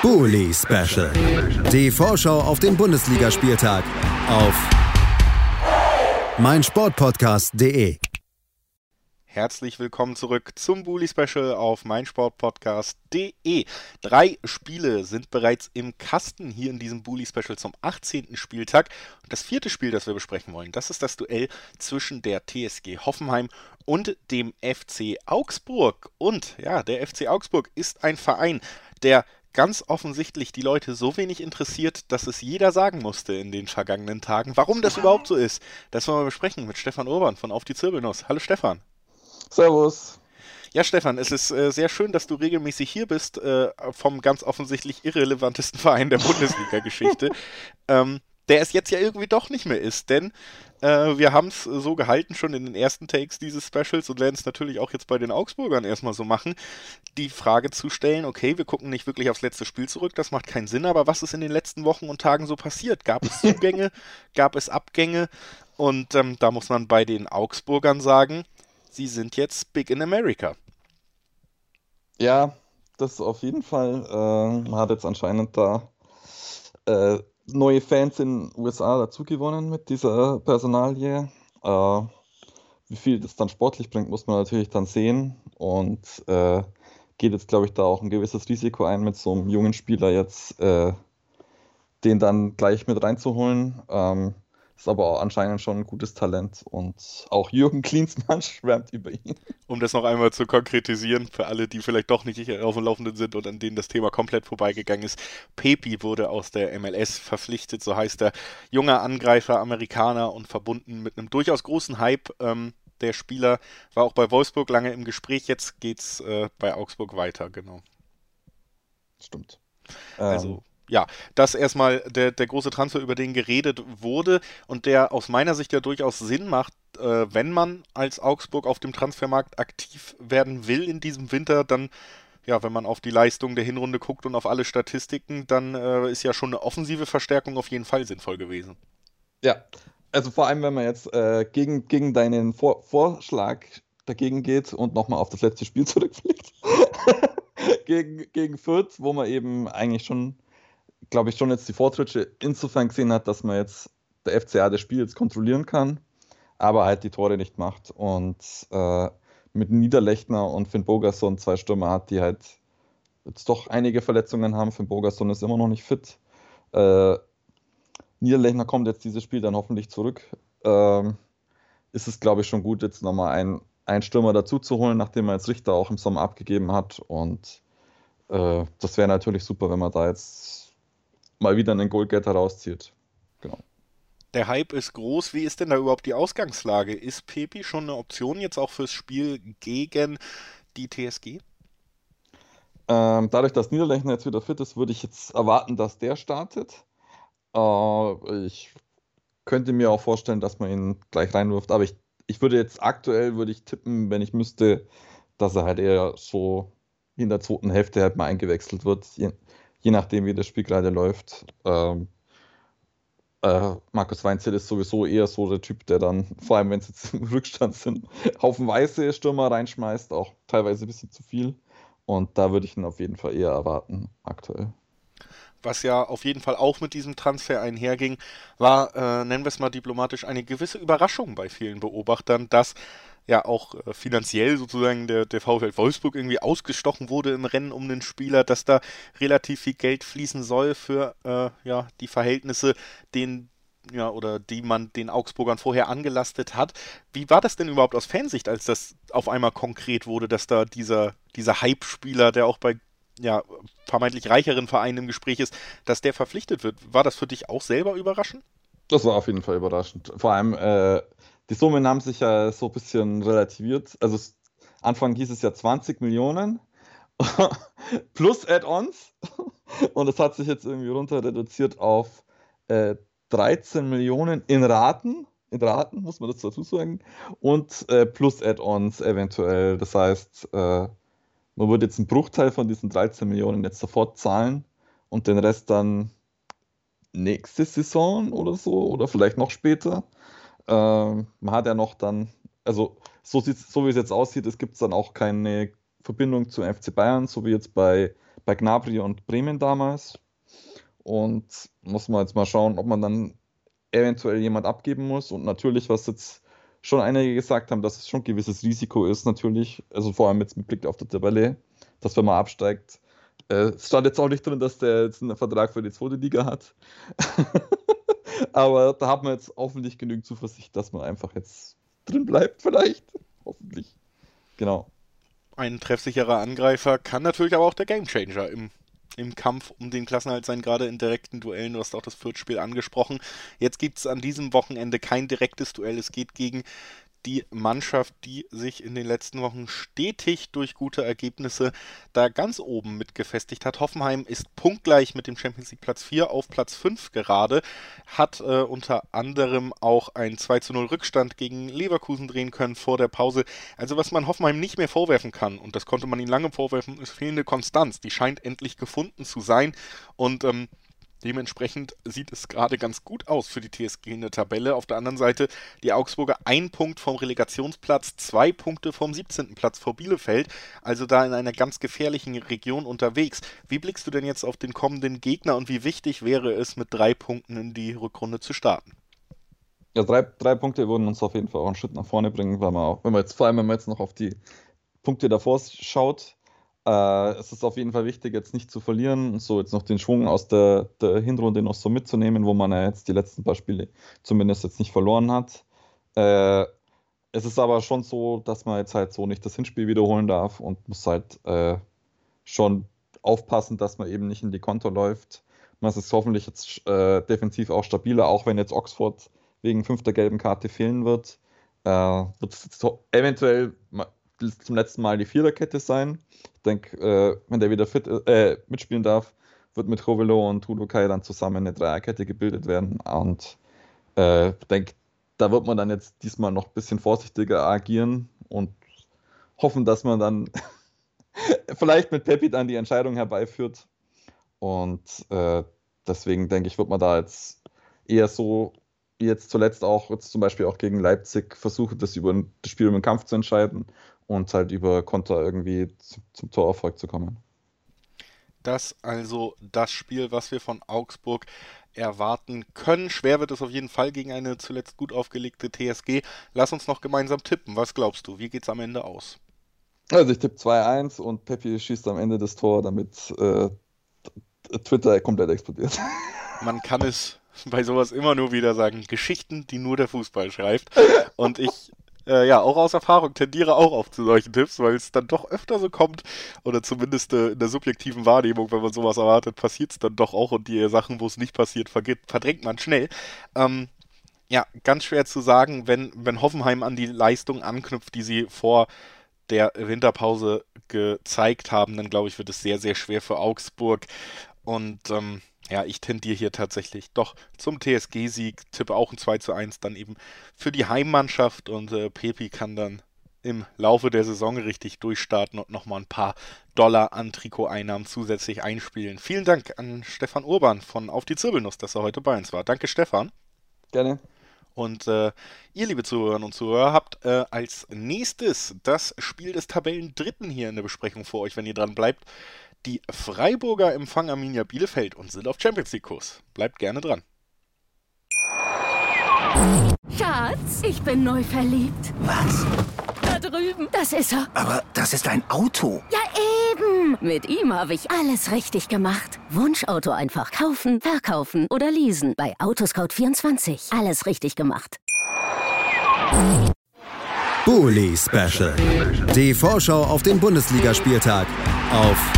Bully Special. Die Vorschau auf den Bundesligaspieltag auf meinsportpodcast.de. Herzlich willkommen zurück zum Bully Special auf meinsportpodcast.de. Drei Spiele sind bereits im Kasten hier in diesem Bully Special zum 18. Spieltag. Und das vierte Spiel, das wir besprechen wollen, das ist das Duell zwischen der TSG Hoffenheim und dem FC Augsburg. Und ja, der FC Augsburg ist ein Verein, der ganz offensichtlich die Leute so wenig interessiert, dass es jeder sagen musste in den vergangenen Tagen. Warum das überhaupt so ist, das wollen wir besprechen mit Stefan Urban von Auf die Zirbelnuss. Hallo Stefan. Servus. Ja, Stefan, es ist äh, sehr schön, dass du regelmäßig hier bist, äh, vom ganz offensichtlich irrelevantesten Verein der Bundesliga-Geschichte. ähm, der es jetzt ja irgendwie doch nicht mehr ist, denn äh, wir haben es so gehalten schon in den ersten Takes dieses Specials und werden es natürlich auch jetzt bei den Augsburgern erstmal so machen, die Frage zu stellen, okay, wir gucken nicht wirklich aufs letzte Spiel zurück, das macht keinen Sinn, aber was ist in den letzten Wochen und Tagen so passiert? Gab es Zugänge, gab es Abgänge und ähm, da muss man bei den Augsburgern sagen, sie sind jetzt big in America. Ja, das auf jeden Fall. Äh, man hat jetzt anscheinend da äh, neue Fans in den USA dazugewonnen mit dieser Personalie. Äh, wie viel das dann sportlich bringt, muss man natürlich dann sehen. Und äh, geht jetzt, glaube ich, da auch ein gewisses Risiko ein, mit so einem jungen Spieler jetzt äh, den dann gleich mit reinzuholen. Ähm, ist aber anscheinend schon ein gutes Talent und auch Jürgen Klinsmann schwärmt über ihn. Um das noch einmal zu konkretisieren, für alle, die vielleicht doch nicht auf dem Laufenden sind und an denen das Thema komplett vorbeigegangen ist, Pepi wurde aus der MLS verpflichtet, so heißt er, junger Angreifer, Amerikaner und verbunden mit einem durchaus großen Hype. Ähm, der Spieler war auch bei Wolfsburg lange im Gespräch, jetzt geht's äh, bei Augsburg weiter, genau. Stimmt. Also ähm, ja, das erstmal der, der große Transfer, über den geredet wurde und der aus meiner Sicht ja durchaus Sinn macht, äh, wenn man als Augsburg auf dem Transfermarkt aktiv werden will in diesem Winter, dann ja, wenn man auf die Leistung der Hinrunde guckt und auf alle Statistiken, dann äh, ist ja schon eine offensive Verstärkung auf jeden Fall sinnvoll gewesen. Ja, also vor allem, wenn man jetzt äh, gegen, gegen deinen Vor Vorschlag dagegen geht und nochmal auf das letzte Spiel zurückblickt. gegen, gegen Fürth, wo man eben eigentlich schon glaube ich, schon jetzt die Fortschritte insofern gesehen hat, dass man jetzt der FCA das Spiel jetzt kontrollieren kann, aber halt die Tore nicht macht. Und äh, mit Niederlechner und Finn Bogerson zwei Stürmer hat, die halt jetzt doch einige Verletzungen haben. Finn Bogerson ist immer noch nicht fit. Äh, Niederlechner kommt jetzt dieses Spiel dann hoffentlich zurück. Ähm, ist es, glaube ich, schon gut, jetzt nochmal einen, einen Stürmer dazu zu holen, nachdem er jetzt Richter auch im Sommer abgegeben hat. Und äh, das wäre natürlich super, wenn man da jetzt mal wieder einen Goalgetter rauszieht. Genau. Der Hype ist groß. Wie ist denn da überhaupt die Ausgangslage? Ist Pepi schon eine Option jetzt auch fürs Spiel gegen die TSG? Ähm, dadurch, dass Niederlechner jetzt wieder fit ist, würde ich jetzt erwarten, dass der startet. Äh, ich könnte mir auch vorstellen, dass man ihn gleich reinwirft, aber ich, ich würde jetzt aktuell, würde ich tippen, wenn ich müsste, dass er halt eher so in der zweiten Hälfte halt mal eingewechselt wird, je nachdem, wie das Spiel gerade läuft. Ähm, äh, Markus Weinzel ist sowieso eher so der Typ, der dann, vor allem wenn es jetzt im Rückstand sind, haufenweise Stürmer reinschmeißt, auch teilweise ein bisschen zu viel. Und da würde ich ihn auf jeden Fall eher erwarten, aktuell. Was ja auf jeden Fall auch mit diesem Transfer einherging, war, äh, nennen wir es mal diplomatisch, eine gewisse Überraschung bei vielen Beobachtern, dass ja auch äh, finanziell sozusagen der, der VfL Wolfsburg irgendwie ausgestochen wurde im Rennen um den Spieler, dass da relativ viel Geld fließen soll für äh, ja, die Verhältnisse, den ja, oder die man den Augsburgern vorher angelastet hat. Wie war das denn überhaupt aus Fansicht, als das auf einmal konkret wurde, dass da dieser, dieser Hype-Spieler, der auch bei ja, vermeintlich reicheren Vereinen im Gespräch ist, dass der verpflichtet wird? War das für dich auch selber überraschend? Das war auf jeden Fall überraschend. Vor allem, äh, die Summen haben sich ja so ein bisschen relativiert. Also Anfang hieß es ja 20 Millionen plus Add-ons. Und es hat sich jetzt irgendwie runter reduziert auf äh, 13 Millionen in Raten. In Raten muss man das dazu sagen. Und äh, plus Add-ons eventuell. Das heißt, äh, man würde jetzt einen Bruchteil von diesen 13 Millionen jetzt sofort zahlen und den Rest dann nächste Saison oder so oder vielleicht noch später. Ähm, man hat ja noch dann, also so, so wie es jetzt aussieht, es gibt dann auch keine Verbindung zum FC Bayern, so wie jetzt bei, bei Gnabry und Bremen damals. Und muss man jetzt mal schauen, ob man dann eventuell jemand abgeben muss. Und natürlich, was jetzt schon einige gesagt haben, dass es schon ein gewisses Risiko ist, natürlich. Also vor allem jetzt mit Blick auf die Tabelle, dass wenn man absteigt. Äh, es stand jetzt auch nicht drin, dass der jetzt einen Vertrag für die zweite Liga hat. Aber da hat man jetzt hoffentlich genügend Zuversicht, dass man einfach jetzt drin bleibt, vielleicht. Hoffentlich. Genau. Ein treffsicherer Angreifer kann natürlich aber auch der Gamechanger im im Kampf um den Klassenhalt sein, gerade in direkten Duellen. Du hast auch das Viertspiel angesprochen. Jetzt gibt es an diesem Wochenende kein direktes Duell. Es geht gegen die Mannschaft, die sich in den letzten Wochen stetig durch gute Ergebnisse da ganz oben mit gefestigt hat. Hoffenheim ist punktgleich mit dem Champions League Platz 4 auf Platz 5 gerade, hat äh, unter anderem auch ein 2 zu 0 Rückstand gegen Leverkusen drehen können vor der Pause. Also was man Hoffenheim nicht mehr vorwerfen kann, und das konnte man ihnen lange vorwerfen, ist fehlende Konstanz. Die scheint endlich gefunden zu sein und ähm, Dementsprechend sieht es gerade ganz gut aus für die TSG in der Tabelle. Auf der anderen Seite die Augsburger ein Punkt vom Relegationsplatz, zwei Punkte vom 17. Platz vor Bielefeld, also da in einer ganz gefährlichen Region unterwegs. Wie blickst du denn jetzt auf den kommenden Gegner und wie wichtig wäre es, mit drei Punkten in die Rückrunde zu starten? Ja, drei, drei Punkte würden uns auf jeden Fall auch einen Schritt nach vorne bringen, weil man auch, wenn man jetzt vor allem, wenn man jetzt noch auf die Punkte davor schaut, es ist auf jeden Fall wichtig, jetzt nicht zu verlieren, so jetzt noch den Schwung aus der, der Hinrunde noch so mitzunehmen, wo man ja jetzt die letzten paar Spiele zumindest jetzt nicht verloren hat. Äh, es ist aber schon so, dass man jetzt halt so nicht das Hinspiel wiederholen darf und muss halt äh, schon aufpassen, dass man eben nicht in die Konto läuft. Man ist hoffentlich jetzt äh, defensiv auch stabiler, auch wenn jetzt Oxford wegen fünfter gelben Karte fehlen wird. Äh, wird es eventuell zum letzten Mal die Viererkette sein. Ich denke, äh, wenn der wieder fit äh, mitspielen darf, wird mit Rovelo und Kai dann zusammen eine Dreierkette gebildet werden. Und äh, ich denke, da wird man dann jetzt diesmal noch ein bisschen vorsichtiger agieren und hoffen, dass man dann vielleicht mit Pepi dann die Entscheidung herbeiführt. Und äh, deswegen denke ich, wird man da jetzt eher so jetzt zuletzt auch, jetzt zum Beispiel auch gegen Leipzig, versuchen, das über das Spiel den Kampf zu entscheiden und halt über Konter irgendwie zum, zum Torerfolg zu kommen. Das also das Spiel, was wir von Augsburg erwarten können. Schwer wird es auf jeden Fall gegen eine zuletzt gut aufgelegte TSG. Lass uns noch gemeinsam tippen. Was glaubst du? Wie geht es am Ende aus? Also ich tippe 2-1 und Peppi schießt am Ende das Tor, damit äh, Twitter komplett explodiert. Man kann es bei sowas immer nur wieder sagen. Geschichten, die nur der Fußball schreibt. Und ich äh, ja, auch aus Erfahrung tendiere auch auf zu solchen Tipps, weil es dann doch öfter so kommt, oder zumindest äh, in der subjektiven Wahrnehmung, wenn man sowas erwartet, passiert es dann doch auch und die Sachen, wo es nicht passiert, verdrängt man schnell. Ähm, ja, ganz schwer zu sagen, wenn, wenn Hoffenheim an die Leistung anknüpft, die sie vor der Winterpause gezeigt haben, dann glaube ich, wird es sehr, sehr schwer für Augsburg. Und ähm, ja, ich tendiere hier tatsächlich doch zum TSG-Sieg, tippe auch ein 2 zu 1 dann eben für die Heimmannschaft und äh, Pepi kann dann im Laufe der Saison richtig durchstarten und nochmal ein paar Dollar an Trikoteinnahmen zusätzlich einspielen. Vielen Dank an Stefan Urban von Auf die Zirbelnuss, dass er heute bei uns war. Danke, Stefan. Gerne. Und äh, ihr, liebe Zuhörerinnen und Zuhörer, habt äh, als nächstes das Spiel des Tabellendritten hier in der Besprechung vor euch, wenn ihr dran bleibt. Die Freiburger empfangen Arminia Bielefeld und sind auf Champions League Kurs. Bleibt gerne dran. Schatz, ich bin neu verliebt. Was? Da drüben. Das ist er. Aber das ist ein Auto. Ja, eben. Mit ihm habe ich alles richtig gemacht. Wunschauto einfach kaufen, verkaufen oder leasen. Bei Autoscout24. Alles richtig gemacht. Bully Special. Die Vorschau auf den Bundesligaspieltag auf